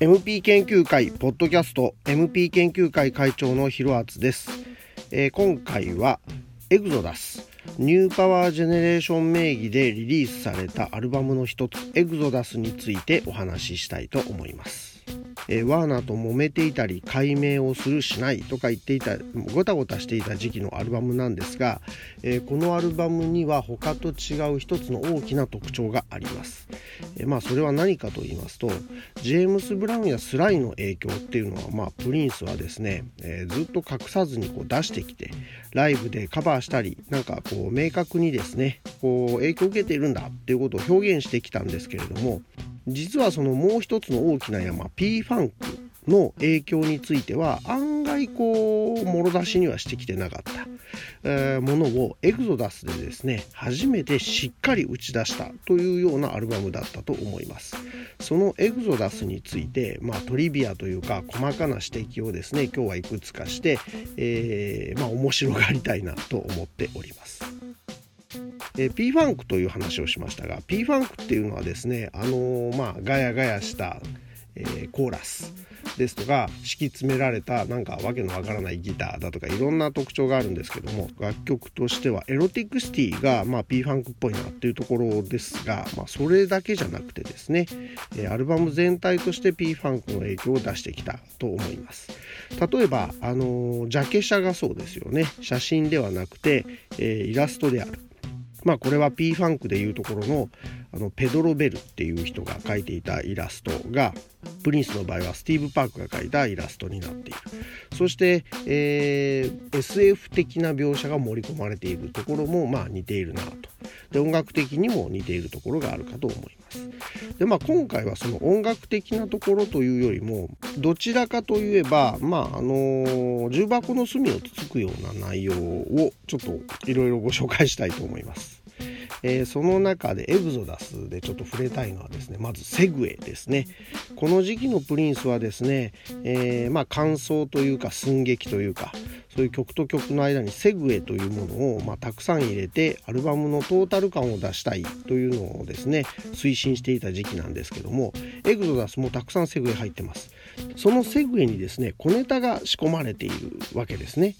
MP 研究会ポッドキャスト MP 研究会会長のヒロアツです、えー、今回は Exodus New Power Generation 名義でリリースされたアルバムの一つ Exodus についてお話ししたいと思います。えー、ワーナーと揉めていたり改名をするしないとか言っていたごたごたしていた時期のアルバムなんですが、えー、このアルバムには他と違う一つの大きな特徴があります、えー、まあそれは何かと言いますとジェームス・ブラウンやスライの影響っていうのは、まあ、プリンスはですね、えずっと隠さずにこう出してきてライブでカバーしたりなんかこう明確にですねこう影響を受けているんだっていうことを表現してきたんですけれども実はそのもう一つの大きな山 P5 パンクの影響については案外こうもろ出しにはしてきてなかった、えー、ものをエグゾダスでですね初めてしっかり打ち出したというようなアルバムだったと思います。そのエグゾダスについて、まあ、トリビアというか細かな指摘をですね今日はいくつかして、えー、まあ、面白がりたいなと思っております。え、P ファンクという話をしましたが P ファンクっていうのはですねあのー、まあガヤガヤしたえー、コーラスですとか敷き詰められたなんかわけのわからないギターだとかいろんな特徴があるんですけども楽曲としてはエロティクシティが、まあ、P ファンクっぽいなっていうところですが、まあ、それだけじゃなくてですね、えアルバム全体として P ファンクの影響を出してきたと思います。例えばあのジャケ写がそうですよね。写真ではなくて、えイラストである。まあこれは P ファンクでいうところのあのペドロ・ベルっていう人が描いていたイラストがプリンスの場合はスティーブ・パークが描いたイラストになっている。そして、えー、SF 的な描写が盛り込まれているところもまあ似ているなと。で音楽的にも似ているところがあるかと思います。でまあ今回はその音楽的なところというよりもどちらかといえばまああの重箱の隅をつつくような内容をちょっといろいろご紹介したいと思います。えー、その中でエグゾダスでちょっと触れたいのはですねまずセグウェイですね。この時期のプリンスはですね、えー、まあ感想というか寸劇というかそういう曲と曲の間にセグウェイというものを、まあ、たくさん入れてアルバムのトータル感を出したいというのをですね推進していた時期なんですけどもエグゾダスもたくさんセグウェイ入ってます。そのセグウェイにですね小ネタが仕込まれているわけですね。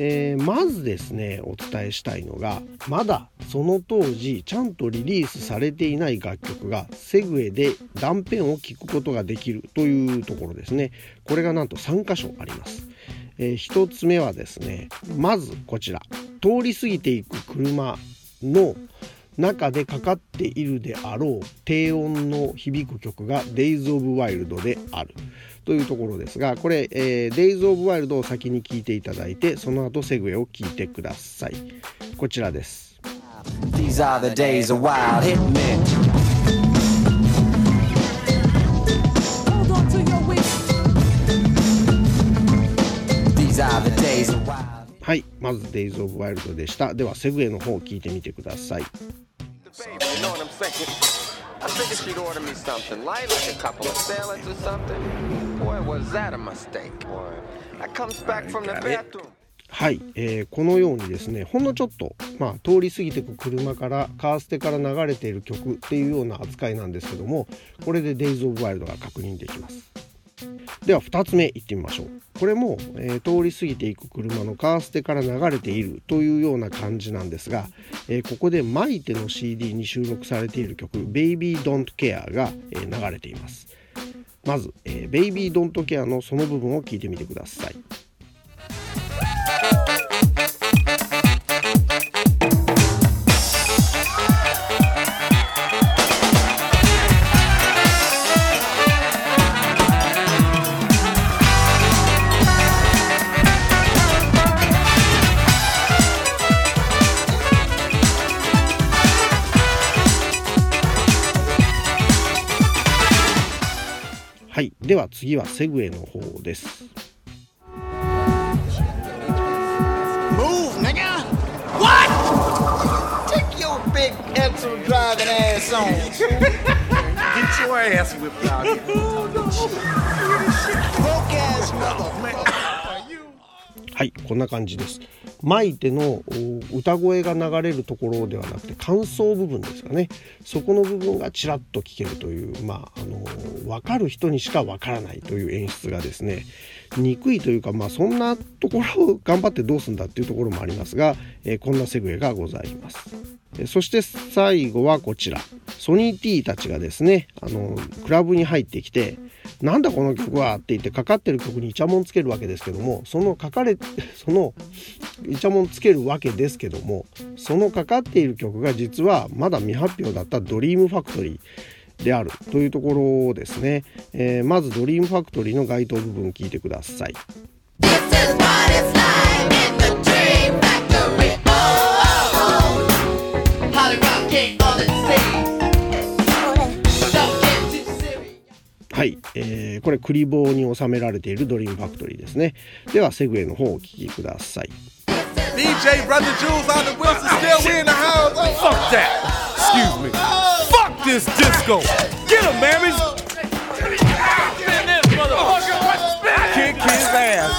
えー、まずですねお伝えしたいのがまだその当時ちゃんとリリースされていない楽曲がセグウェイで断片を聞くことができるというところですね。これがなんと3箇所あります、えー、1つ目はですねまずこちら。通り過ぎていく車の中でかかっているであろう低音の響く曲が Days of Wild である。というところですがこれ、えー、Days of Wild を先に聞いていただいてその後セグウェイを聞いてください。こちらです。はい、まず Days of Wild でした。では、セグウェイの方を聞いてみてください。I figured she'd order me something light, like a couple of salads or something. Boy, was that a mistake. Boy, I comes back from the bathroom. はい、えー、このようにですねほんのちょっと、まあ、通り過ぎていく車からカーステから流れている曲っていうような扱いなんですけどもこれで Days of Wild が確認できます。では2つ目いってみましょう。これも、えー、通り過ぎていく車のカーステから流れているというような感じなんですが、えー、ここでマイテの CD に収録されている曲「Baby Don't Care が」えー、流れています。まず、えー、Baby Don't Care のその部分を聞いてみてください。次はセグウの方です。はいこんな感じです。マイテの歌声が流れるところではなくて感想部分ですかねそこの部分がちらっと聞けるというまああの分かる人にしか分からないという演出がですね憎いというかまあそんなところを頑張ってどうすんだっていうところもありますが、えー、こんなセグウェイがございます。そして最後はこちらソニー T たちがですねあのクラブに入ってきてなんだこの曲はって言ってかかってる曲にイチャモンつけるわけですけどもその書かれ そのイチャモンつけるわけですけどもそのかかっている曲が実はまだ未発表だった「 Dream Factory であるというところですね、えー、まず Dream Factory の該当部分聞いてください。This はい、えー、これクリボーに収められている Dream Factory ですねではセグウェイの方をお聞きください DJ Brother Jules on the Wilson still we in the house oh, Fuck that Excuse me Fuck this disco Get him mammies Kick his ass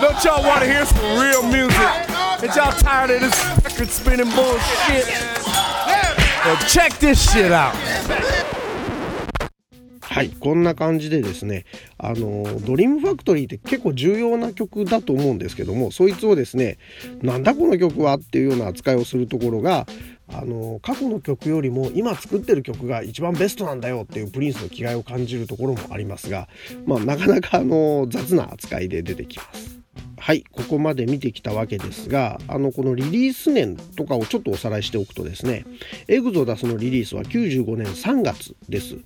Don't y'all want to hear some real music Ain't y'all tired of this record spinning bullshit Well check this shit out はいこんな感じでですねあのドリームファクトリーって結構重要な曲だと思うんですけどもそいつをですねなんだこの曲はっていうような扱いをするところがあの過去の曲よりも今作ってる曲が一番ベストなんだよっていうプリンスの気概を感じるところもありますが、まあ、なかなかあの雑な扱いで出てきます。はいここまで見てきたわけですがあのこのリリース年とかをちょっとおさらいしておくとですねExodus のリリースは95年3月です、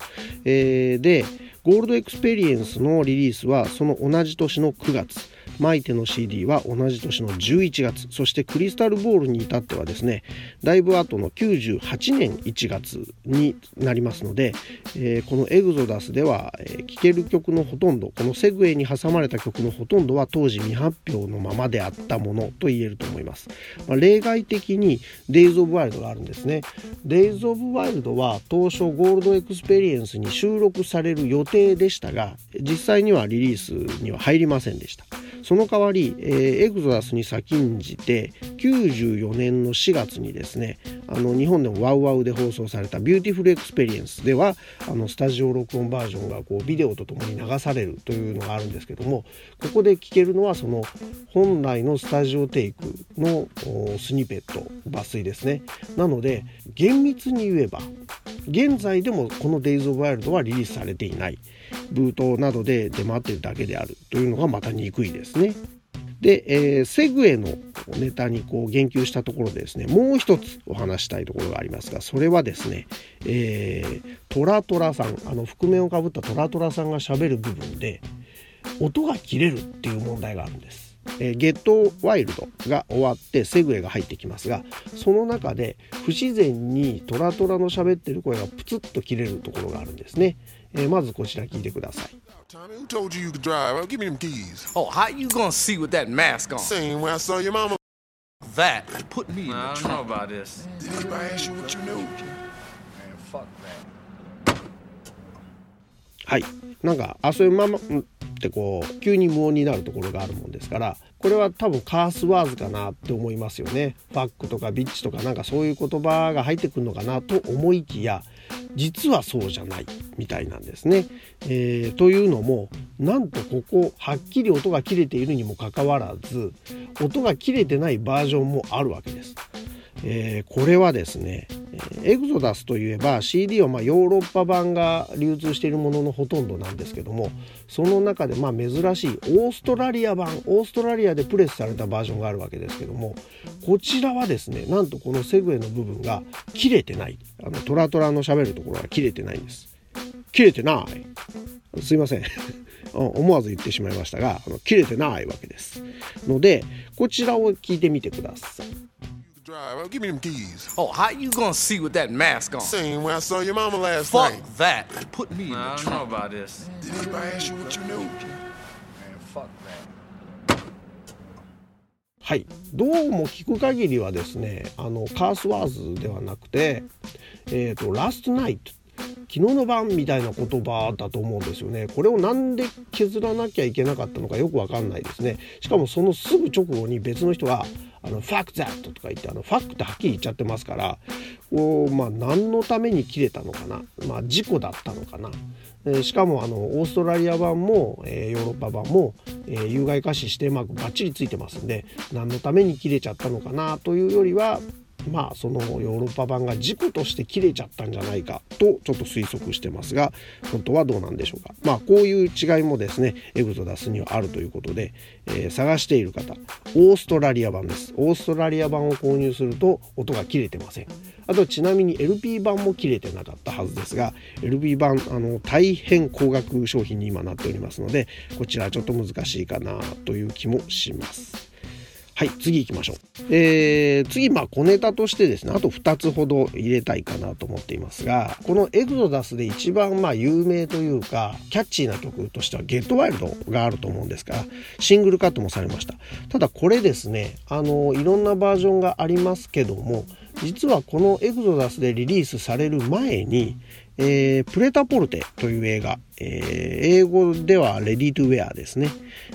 えー、で Gold Experience のリリースはその同じ年の9月。 Mayte の CD は同じ年の11月そして Crystal Ball に至ってはですねだいぶ後の98年1月になりますので、えー、この Exodus では聴、えー、ける曲のほとんどこの segue に挟まれた曲のほとんどは当時未発表のままであったものと言えると思います、まあ、例外的に Days of Wild があるんですね。Days of Wild は当初 Gold Experience に収録される予定でしたが実際にはリリースには入りませんでした。その代わり、えー、 Exodus に先んじて94年の4月にですねあの日本でも WOWOW で放送された「ビューティフルエクスペリエンス」ではあのスタジオ録音バージョンがこうビデオとともに流されるというのがあるんですけどもここで聴けるのはその本来のスタジオテイクのスニペット抜粋ですね。なので厳密に言えば現在でもこの「Days of Wild」はリリースされていない。ブートなどで出回っているだけであるというのがまた憎いですね。で、えー、セグウェイのネタにこう言及したところでですねもう一つお話したいところがありますがそれはですね、えー、トラトラさんあの覆面をかぶったトラトラさんがしゃべる部分で音が切れるっていう問題があるんです。えー、ゲットワイルドが終わってセグウェイが入ってきますがその中で不自然にトラトラの喋ってる声がプツッと切れるところがあるんですね、えー、まずこちら聞いてください Tommy, who told you you could drive? Give me them keys. Oh, how you gonna see with that mask on? Same way I saw your mama. That put me in the trunk. I don't know about this. Did anybody ask you what you knew? Man, fuck that. はい。なんか、あ、そういうまま、ってこう急に無音になるところがあるもんですからこれは多分カースワーズかなって思いますよねファックとかビッチとかなんかそういう言葉が入ってくるのかなと思いきや実はそうじゃないみたいなんですね。えー、というのもなんとここはっきり音が切れているにもかかわらず音が切れてないバージョンもあるわけです。えー、これはですねエグゾダスといえば CD はまヨーロッパ版が流通しているもののほとんどなんですけどもその中でま珍しいオーストラリア版オーストラリアでプレスされたバージョンがあるわけですけどもこちらはですねなんとこのセグウェイの部分が切れてない。あのトラトラの喋るところが切れてないんです。切れてない。すいません。思わず言ってしまいましたがあの切れてないわけです。のでこちらを聞いてみてください。Drive. Give me them keys. Oh, how you gonna see with that mask on? Same way I saw your mama last Fuck night. that. Put me in I the trunk. I don't know about this. Did anybody ask you what you knew? Man, fuck that. はい、どうも聞く限りはですねあのカースワーズではなくて、えーと、ラストナイト昨日の晩みたいな言葉だと思うんですよね。これをなんで削らなきゃいけなかったのかよくわかんないですね。しかもそのすぐ直後に別の人があのファクザットとか言ってあのファクってはっきり言っちゃってますからこうまあ何のために切れたのかな。まあ事故だったのかな。えしかもあのオーストラリア版も、えー、ヨーロッパ版も、えー、有害化指定マークバッチリついてますんで何のために切れちゃったのかなというよりはまあそのヨーロッパ版が事故として切れちゃったんじゃないかとちょっと推測してますが本当はどうなんでしょうか。まあこういう違いもですねエグゾダスにはあるということで、えー、探している方オーストラリア版です。オーストラリア版を購入すると音が切れてません。あとちなみに LP 版も切れてなかったはずですが LP 版あの大変高額商品に今なっておりますのでこちらちょっと難しいかなという気もします。はい次行きましょう、えー、次まあ小ネタとしてですねあと2つほど入れたいかなと思っていますがこのエグゾダスで一番まあ有名というかキャッチーな曲としてはゲットワイルドがあると思うんですがシングルカットもされました。ただこれですねあのいろんなバージョンがありますけども実はこのエグゾダスでリリースされる前にえー、プレタポルテという映画、えー、英語ではレディートゥウェアですね、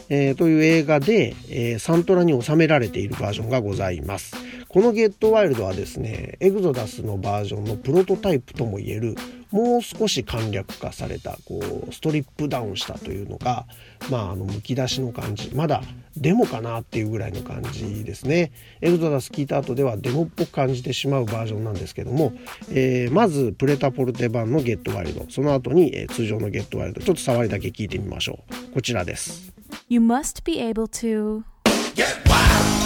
えー、という映画で、えサントラに収められているバージョンがございます。このゲットワイルドはですね、エグゾダスのバージョンのプロトタイプともいえるもう少し簡略化されたこうストリップダウンしたというのが、まあ、あのむき出しの感じ。まだデモかなっていうぐらいの感じですね。エルドダス聞いた後ではデモっぽく感じてしまうバージョンなんですけども、えー、まずプレタポルテ版のゲットワイルド。その後に、えー、通常のゲットワイルド。ちょっと触りだけ聞いてみましょう。こちらです。You must be able to Get wild.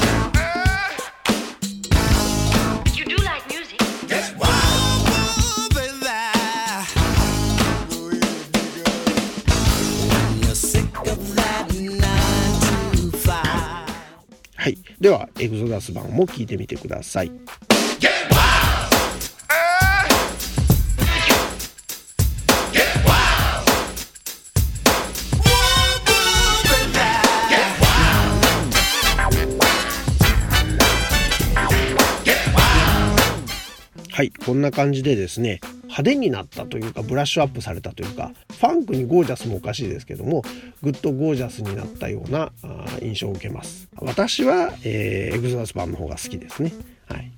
ではエグゾダス版も聞いてみてください。はいこんな感じでですね派手になったというかブラッシュアップされたというかファンクにゴージャスもおかしいですけどもぐっとゴージャスになったようなあ印象を受けます。私は、えーエグゾダス版の方が好きですね。はい。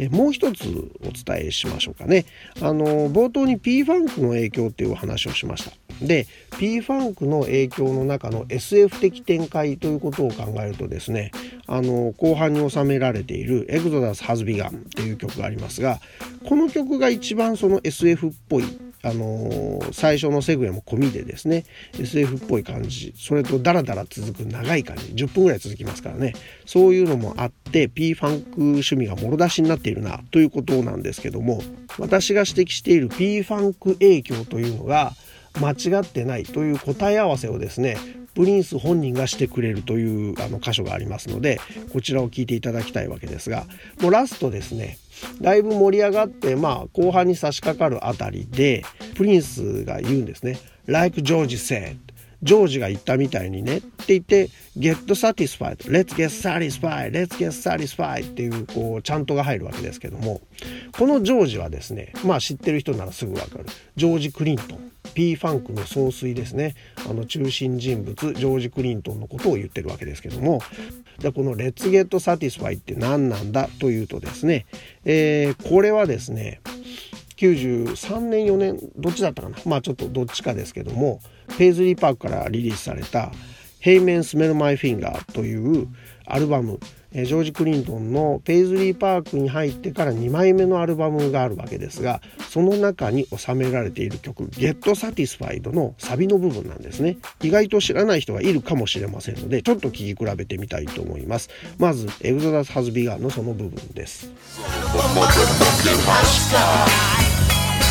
えもう一つお伝えしましょうかね。あの冒頭に P ファンクの影響っていうお話をしました。で P ファンクの影響の中の SF 的展開ということを考えるとですねあの後半に収められている「エグゾダス・ハズ・ビガン」っていう曲がありますがこの曲が一番その SF っぽいあの最初のセグウェイも込みでですね SF っぽい感じそれとダラダラ続く長い感じ10分ぐらい続きますからね。そういうのもあって P ファンク趣味がもろ出しになっているなということなんですけども私が指摘している P ファンク影響というのが間違ってないという答え合わせをですねプリンス本人がしてくれるというあの箇所がありますのでこちらを聞いていただきたいわけですがもうラストですねだいぶ盛り上がってまあ後半に差し掛かるあたりでプリンスが言うんですね「Like George said」ジョージが言ったみたいにねって言って「get satisfied」「let's get satisfied」「let's get satisfied」っていうこうチャントが入るわけですけどもこのジョージはですねまあ知ってる人ならすぐわかる。ジョージ・クリントン。P ファンクの総帥ですね。あの中心人物ジョージ・クリントンのことを言ってるわけですけども。じゃあこの「Let's Get Satisfied」って何なんだというとですね、えーこれはですね93年4年どっちだったかな？まあちょっとどっちかですけどもペイズリーパークからリリースされた「Hey Man Smell My Finger」というアルバム。ジョージ・クリントンのペイズリーパークに入ってから2枚目のアルバムがあるわけですがその中に収められている曲「Get Satisfied」のサビの部分なんですね。意外と知らない人がいるかもしれませんのでちょっと聴き比べてみたいと思います。まず「エグゾダス・ハズ・ビガン」のその部分です。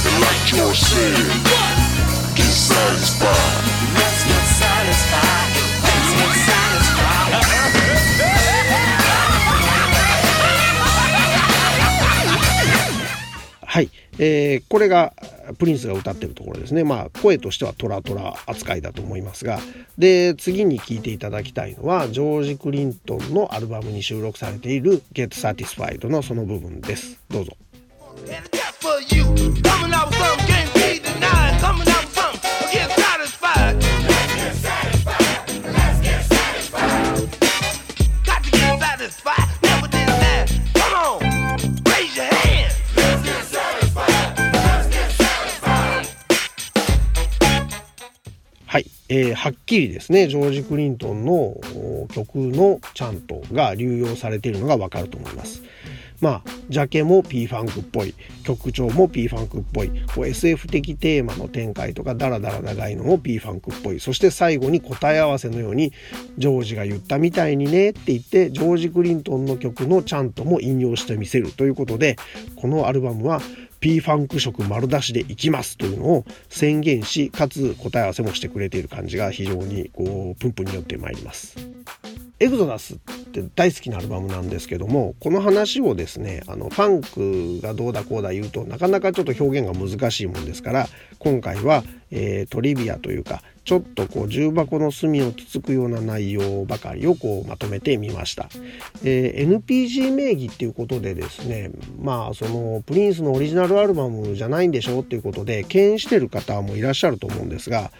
はい、えーこれがプリンスが歌ってるところですね。まあ声としてはトラトラ扱いだと思いますが。で次に聴いていただきたいのはジョージ・クリントンのアルバムに収録されている「Get Satisfied」のその部分です。どうぞはっきりですね、ジョージ・クリントンの曲のチャントが流用されているのがわかると思います。まあジャケも P ファンクっぽい曲調も P ファンクっぽいこう SF 的テーマの展開とかダラダラ長いのも P ファンクっぽいそして最後に答え合わせのようにジョージが言ったみたいにねって言ってジョージ・クリントンの曲のチャントも引用してみせるということでこのアルバムは P ファンク色丸出しでいきますというのを宣言しかつ答え合わせもしてくれている感じが非常にこうプンプンによってまいります。エグゾダスって大好きなアルバムなんですけどもこの話をですねあのファンクがどうだこうだ言うとなかなかちょっと表現が難しいもんですから今回は、えートリビアというかちょっとこう重箱の隅をつつくような内容ばかりをこうまとめてみました、えー NPG 名義っていうことでですねまあそのプリンスのオリジナルアルバムじゃないんでしょっていうことで敬遠してる方もいらっしゃると思うんですが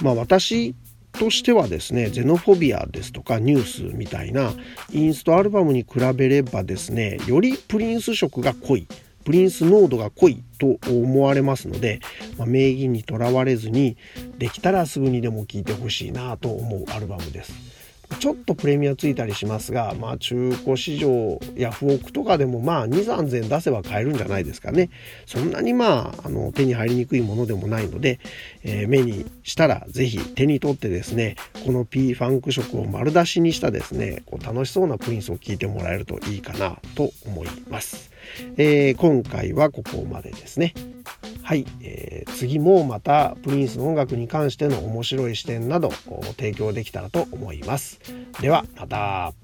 まあ私としてはですねゼノフォビアですとかニュースみたいなインストアルバムに比べればですねよりプリンス色が濃いプリンス濃度が濃いと思われますので、まあ名義にとらわれずにできたらすぐにでも聴いてほしいなと思うアルバムです。ちょっとプレミアついたりしますが、まあ、中古市場ヤフオクとかでもまあ23000出せば買えるんじゃないですかね。そんなにまああの手に入りにくいものでもないので、えー目にしたらぜひ手に取ってですねこの P ファンク色を丸出しにしたですねこう楽しそうなプリンスを聴いてもらえるといいかなと思います、えー今回はここまでですねはい、えー次もまたプリンスの音楽に関しての面白い視点など提供できたらと思います。ではまた。